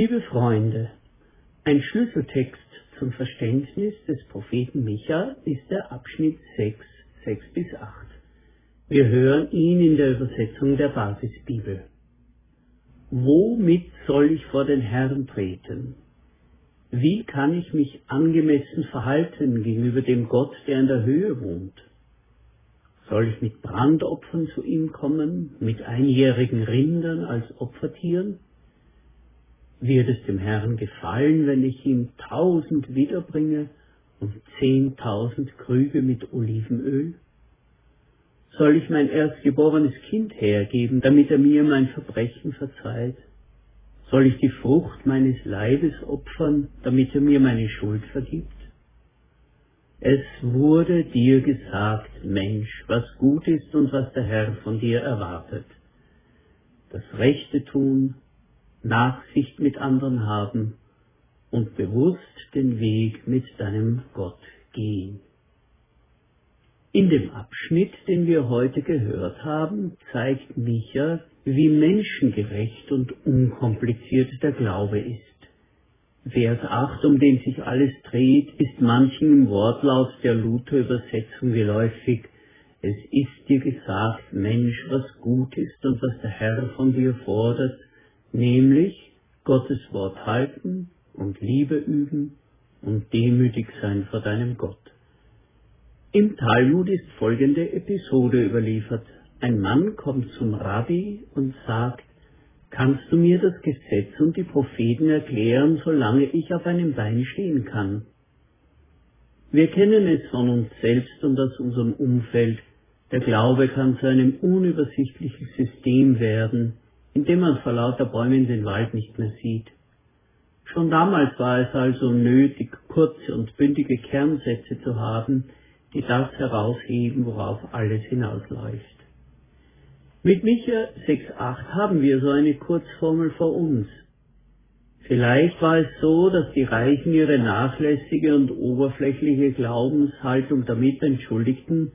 Liebe Freunde, ein Schlüsseltext zum Verständnis des Propheten Micha ist der Abschnitt 6, 6 bis 8. Wir hören ihn in der Übersetzung der Basisbibel. Womit soll ich vor den Herrn treten? Wie kann ich mich angemessen verhalten gegenüber dem Gott, der in der Höhe wohnt? Soll ich mit Brandopfern zu ihm kommen, mit einjährigen Rindern als Opfertieren? Wird es dem Herrn gefallen, wenn ich ihm tausend wiederbringe und zehntausend Krüge mit Olivenöl? Soll ich mein erstgeborenes Kind hergeben, damit er mir mein Verbrechen verzeiht? Soll ich die Frucht meines Leibes opfern, damit er mir meine Schuld vergibt? Es wurde dir gesagt, Mensch, was gut ist und was der Herr von dir erwartet. Das Rechte tun, Nachsicht mit anderen haben und bewusst den Weg mit deinem Gott gehen. In dem Abschnitt, den wir heute gehört haben, zeigt Micha, wie menschengerecht und unkompliziert der Glaube ist. Vers 8, um den sich alles dreht, ist manchen im Wortlaut der Luther-Übersetzung geläufig. Es ist dir gesagt, Mensch, was gut ist und was der Herr von dir fordert, nämlich Gottes Wort halten und Liebe üben und demütig sein vor deinem Gott. Im Talmud ist folgende Episode überliefert. Ein Mann kommt zum Rabbi und sagt, kannst du mir das Gesetz und die Propheten erklären, solange ich auf einem Bein stehen kann? Wir kennen es von uns selbst und aus unserem Umfeld. Der Glaube kann zu einem unübersichtlichen System werden, indem man vor lauter Bäumen den Wald nicht mehr sieht. Schon damals war es also nötig, kurze und bündige Kernsätze zu haben, die das herausheben, worauf alles hinausläuft. Mit Micha 6.8 haben wir so eine Kurzformel vor uns. Vielleicht war es so, dass die Reichen ihre nachlässige und oberflächliche Glaubenshaltung damit entschuldigten,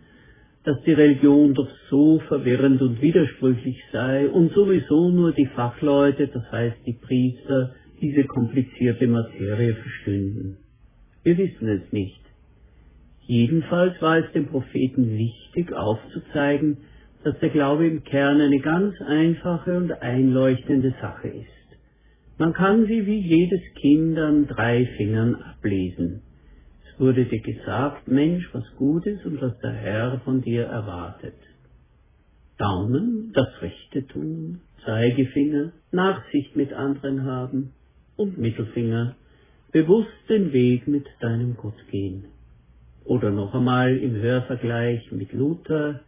dass die Religion doch so verwirrend und widersprüchlich sei und sowieso nur die Fachleute, das heißt die Priester, diese komplizierte Materie verstünden. Wir wissen es nicht. Jedenfalls war es dem Propheten wichtig aufzuzeigen, dass der Glaube im Kern eine ganz einfache und einleuchtende Sache ist. Man kann sie wie jedes Kind an drei Fingern ablesen wurde dir gesagt, Mensch, was Gutes und was der Herr von dir erwartet. Daumen, das Rechte tun, Zeigefinger, Nachsicht mit anderen haben und Mittelfinger, bewusst den Weg mit deinem Gott gehen. Oder noch einmal im Hörvergleich mit Luther,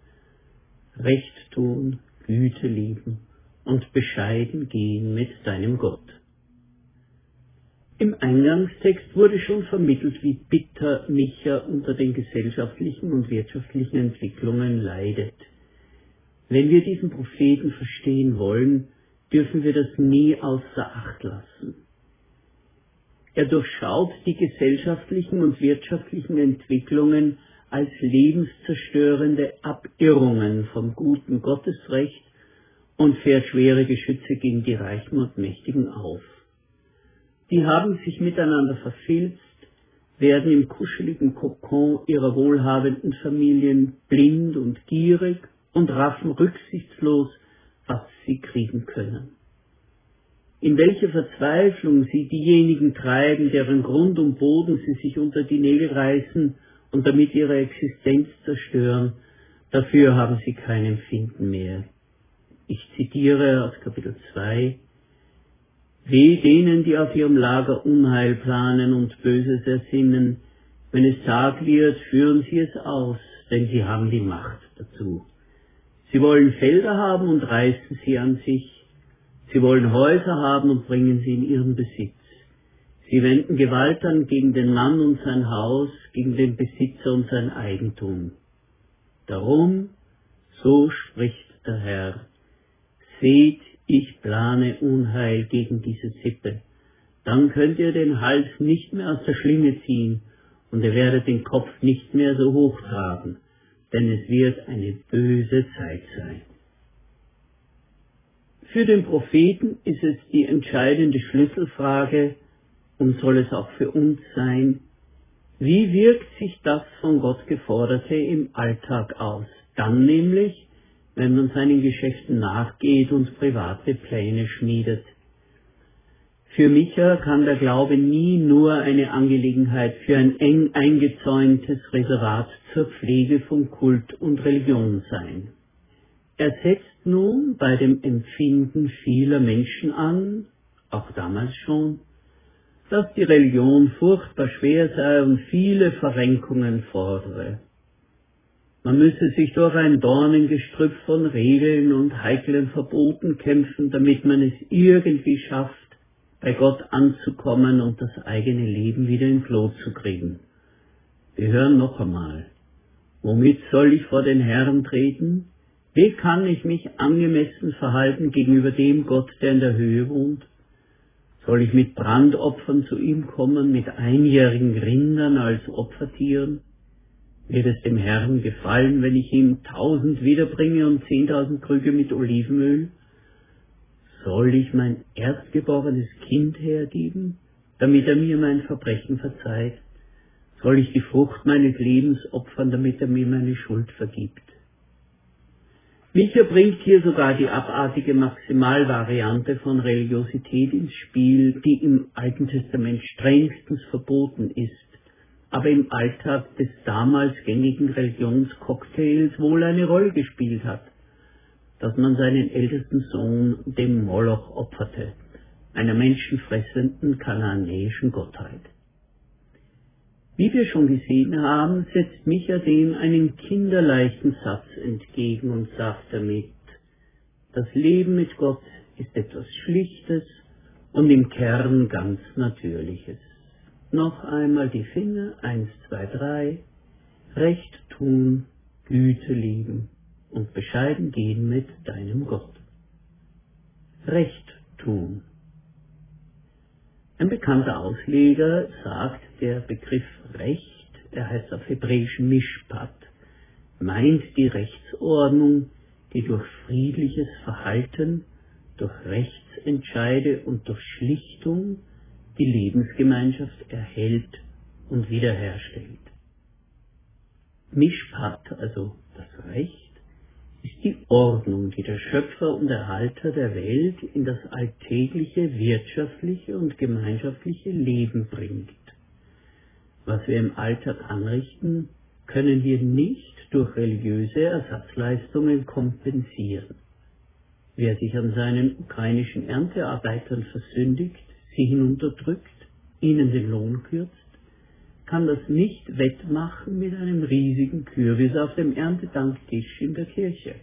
Recht tun, Güte lieben und bescheiden gehen mit deinem Gott. Im Eingangstext wurde schon vermittelt, wie bitter Micha unter den gesellschaftlichen und wirtschaftlichen Entwicklungen leidet. Wenn wir diesen Propheten verstehen wollen, dürfen wir das nie außer Acht lassen. Er durchschaut die gesellschaftlichen und wirtschaftlichen Entwicklungen als lebenszerstörende Abirrungen vom guten Gottesrecht und fährt schwere Geschütze gegen die Reichen und Mächtigen auf. Die haben sich miteinander verfilzt, werden im kuscheligen Kokon ihrer wohlhabenden Familien blind und gierig und raffen rücksichtslos, was sie kriegen können. In welche Verzweiflung sie diejenigen treiben, deren Grund und Boden sie sich unter die Nägel reißen und damit ihre Existenz zerstören, dafür haben sie kein Empfinden mehr. Ich zitiere aus Kapitel 2 Weh denen, die auf ihrem Lager Unheil planen und Böses ersinnen. Wenn es Tag wird, führen sie es aus, denn sie haben die Macht dazu. Sie wollen Felder haben und reißen sie an sich. Sie wollen Häuser haben und bringen sie in ihren Besitz. Sie wenden Gewalt an gegen den Mann und sein Haus, gegen den Besitzer und sein Eigentum. Darum, so spricht der Herr, seht, ich plane Unheil gegen diese Sippe. Dann könnt ihr den Hals nicht mehr aus der Schlinge ziehen und ihr werdet den Kopf nicht mehr so hoch tragen, denn es wird eine böse Zeit sein. Für den Propheten ist es die entscheidende Schlüsselfrage und soll es auch für uns sein, wie wirkt sich das von Gott geforderte im Alltag aus? Dann nämlich, wenn man seinen Geschäften nachgeht und private Pläne schmiedet. Für Micha kann der Glaube nie nur eine Angelegenheit für ein eng eingezäuntes Reservat zur Pflege von Kult und Religion sein. Er setzt nun bei dem Empfinden vieler Menschen an, auch damals schon, dass die Religion furchtbar schwer sei und viele Verrenkungen fordere. Man müsse sich durch ein Dornengestrüpp von Regeln und heiklen Verboten kämpfen, damit man es irgendwie schafft, bei Gott anzukommen und das eigene Leben wieder in Floh zu kriegen. Wir hören noch einmal. Womit soll ich vor den Herrn treten? Wie kann ich mich angemessen verhalten gegenüber dem Gott, der in der Höhe wohnt? Soll ich mit Brandopfern zu ihm kommen, mit einjährigen Rindern als Opfertieren? Wird es dem Herrn gefallen, wenn ich ihm tausend wiederbringe und zehntausend Krüge mit Olivenöl? Soll ich mein erstgeborenes Kind hergeben, damit er mir mein Verbrechen verzeiht? Soll ich die Frucht meines Lebens opfern, damit er mir meine Schuld vergibt? Micha bringt hier sogar die abartige Maximalvariante von Religiosität ins Spiel, die im Alten Testament strengstens verboten ist, aber im Alltag des damals gängigen Religionscocktails wohl eine Rolle gespielt hat, dass man seinen ältesten Sohn dem Moloch opferte, einer menschenfressenden kananäischen Gottheit. Wie wir schon gesehen haben, setzt Micha dem einen kinderleichten Satz entgegen und sagt damit, das Leben mit Gott ist etwas Schlichtes und im Kern ganz Natürliches. Noch einmal die Finger, eins, zwei, drei, Recht tun, Güte lieben und bescheiden gehen mit deinem Gott. Recht tun. Ein bekannter Ausleger sagt, der Begriff Recht, er heißt auf Hebräisch Mishpat, meint die Rechtsordnung, die durch friedliches Verhalten, durch Rechtsentscheide und durch Schlichtung die Lebensgemeinschaft erhält und wiederherstellt. Mishpat, also das Recht, ist die Ordnung, die der Schöpfer und Erhalter der Welt in das alltägliche wirtschaftliche und gemeinschaftliche Leben bringt. Was wir im Alltag anrichten, können wir nicht durch religiöse Ersatzleistungen kompensieren. Wer sich an seinen ukrainischen Erntearbeitern versündigt, sie hinunterdrückt, ihnen den Lohn kürzt, kann das nicht wettmachen mit einem riesigen Kürbis auf dem Erntedanktisch in der Kirche.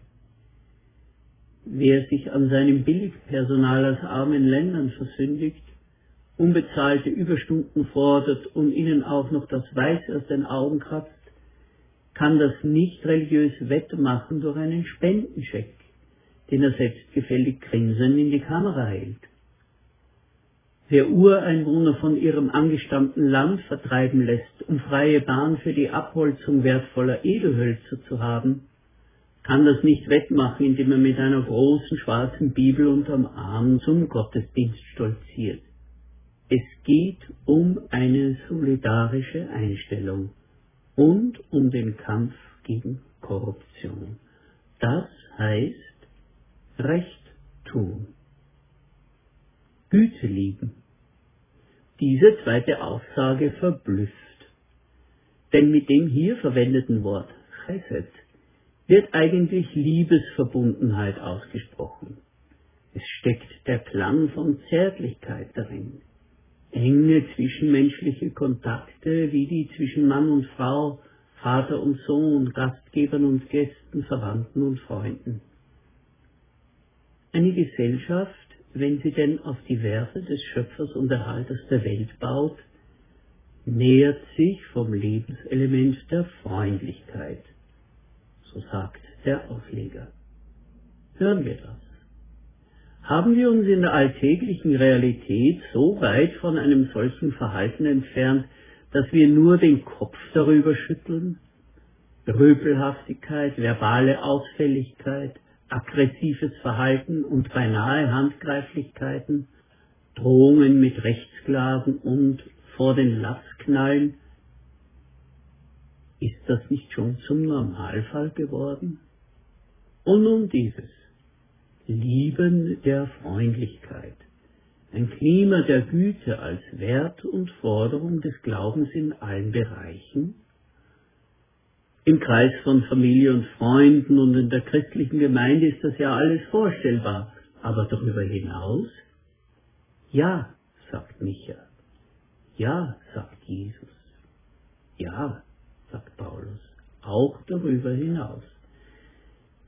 Wer sich an seinem Billigpersonal aus armen Ländern versündigt, unbezahlte Überstunden fordert und ihnen auch noch das Weiß aus den Augen kratzt, kann das nicht religiös wettmachen durch einen Spendenscheck, den er selbstgefällig grinsend in die Kamera hält der Ureinwohner von ihrem angestammten Land vertreiben lässt, um freie Bahn für die Abholzung wertvoller Edelhölzer zu haben, kann das nicht wettmachen, indem er mit einer großen schwarzen Bibel unterm Arm zum Gottesdienst stolziert. Es geht um eine solidarische Einstellung und um den Kampf gegen Korruption. Das heißt Recht tun. Güte lieben. Diese zweite Aussage verblüfft. Denn mit dem hier verwendeten Wort Chesed wird eigentlich Liebesverbundenheit ausgesprochen. Es steckt der Klang von Zärtlichkeit darin. Enge zwischenmenschliche Kontakte wie die zwischen Mann und Frau, Vater und Sohn, Gastgebern und Gästen, Verwandten und Freunden. Eine Gesellschaft, wenn sie denn auf die Werte des Schöpfers und Erhalters der Welt baut, nähert sich vom Lebenselement der Freundlichkeit. So sagt der Ausleger. Hören wir das. Haben wir uns in der alltäglichen Realität so weit von einem solchen Verhalten entfernt, dass wir nur den Kopf darüber schütteln? Röpelhaftigkeit, verbale Ausfälligkeit, aggressives Verhalten und beinahe Handgreiflichkeiten, Drohungen mit Rechtsklagen und vor den Latz knallen, ist das nicht schon zum Normalfall geworden? Und nun dieses. Lieben der Freundlichkeit, ein Klima der Güte als Wert und Forderung des Glaubens in allen Bereichen, im Kreis von Familie und Freunden und in der christlichen Gemeinde ist das ja alles vorstellbar, aber darüber hinaus? Ja, sagt Micha. Ja, sagt Jesus. Ja, sagt Paulus, auch darüber hinaus.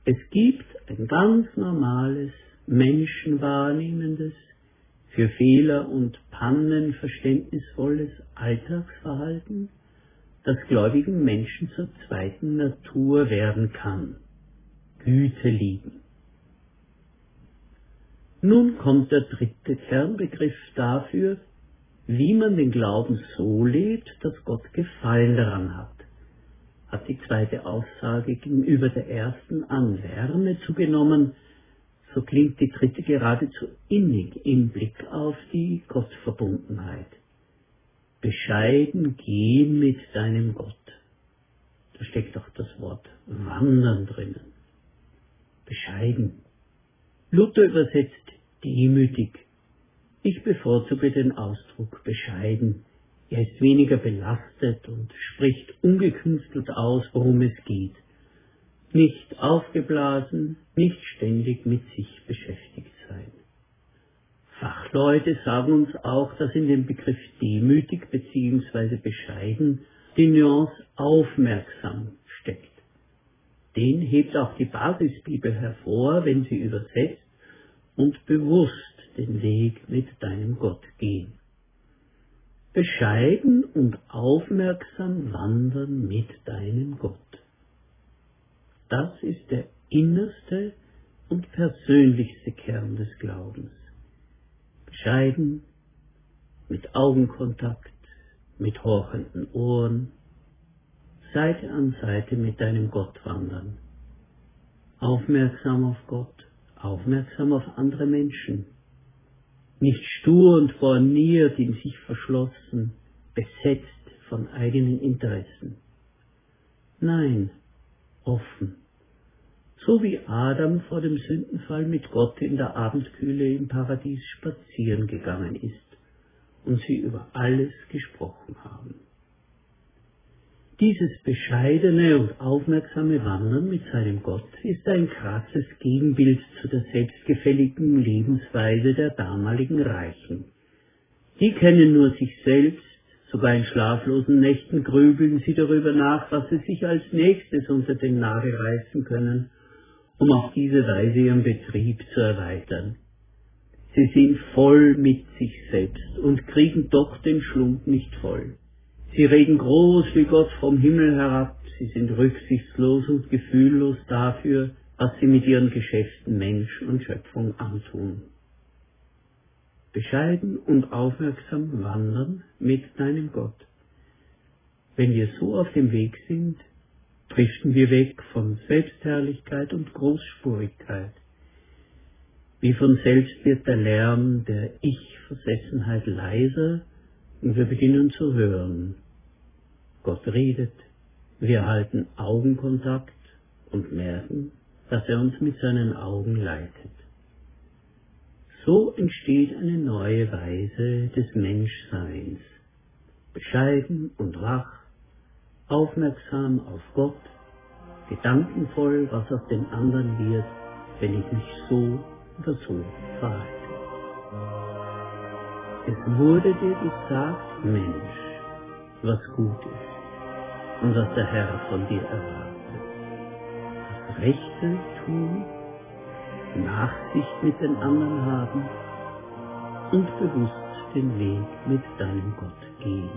Es gibt ein ganz normales, menschenwahrnehmendes, für Fehler und Pannen verständnisvolles Alltagsverhalten, das gläubigen Menschen zur zweiten Natur werden kann. Güte lieben. Nun kommt der dritte Kernbegriff dafür, wie man den Glauben so lebt, dass Gott Gefallen daran hat hat die zweite Aussage gegenüber der ersten an Wärme zugenommen, so klingt die dritte geradezu innig im Blick auf die Gottverbundenheit. Bescheiden gehen mit deinem Gott. Da steckt doch das Wort wandern drinnen. Bescheiden. Luther übersetzt demütig. Ich bevorzuge den Ausdruck bescheiden er ist weniger belastet und spricht ungekünstelt aus, worum es geht. Nicht aufgeblasen, nicht ständig mit sich beschäftigt sein. Fachleute sagen uns auch, dass in dem Begriff demütig bzw. bescheiden die Nuance aufmerksam steckt. Den hebt auch die Basisbibel hervor, wenn sie übersetzt und bewusst den Weg mit deinem Gott gehen bescheiden und aufmerksam wandern mit deinem Gott. Das ist der innerste und persönlichste Kern des Glaubens. Bescheiden, mit Augenkontakt, mit horchenden Ohren, Seite an Seite mit deinem Gott wandern. Aufmerksam auf Gott, aufmerksam auf andere Menschen, nicht stur und borniert in sich verschlossen, besetzt von eigenen Interessen. Nein, offen. So wie Adam vor dem Sündenfall mit Gott in der Abendkühle im Paradies spazieren gegangen ist und sie über alles gesprochen haben. Dieses bescheidene und aufmerksame Wandern mit seinem Gott ist ein krasses Gegenbild zu der selbstgefälligen Lebensweise der damaligen Reichen. Die kennen nur sich selbst, sogar in schlaflosen Nächten grübeln sie darüber nach, was sie sich als nächstes unter den Nagel reißen können, um auf diese Weise ihren Betrieb zu erweitern. Sie sind voll mit sich selbst und kriegen doch den Schlund nicht voll. Sie reden groß wie Gott vom Himmel herab, sie sind rücksichtslos und gefühllos dafür, was sie mit ihren Geschäften Mensch und Schöpfung antun. Bescheiden und aufmerksam wandern mit deinem Gott. Wenn wir so auf dem Weg sind, driften wir weg von Selbstherrlichkeit und Großspurigkeit. Wie von selbst wird der Lärm der Ich-Versessenheit leiser und wir beginnen zu hören, Gott redet, wir halten Augenkontakt und merken, dass er uns mit seinen Augen leitet. So entsteht eine neue Weise des Menschseins, bescheiden und wach, aufmerksam auf Gott, gedankenvoll, was aus dem anderen wird, wenn ich mich so oder so verhalte. Es wurde dir gesagt, Mensch, was gut ist und was der Herr von dir erwartet. Das Rechte tun, Nachsicht mit den anderen haben und bewusst den Weg mit deinem Gott gehen.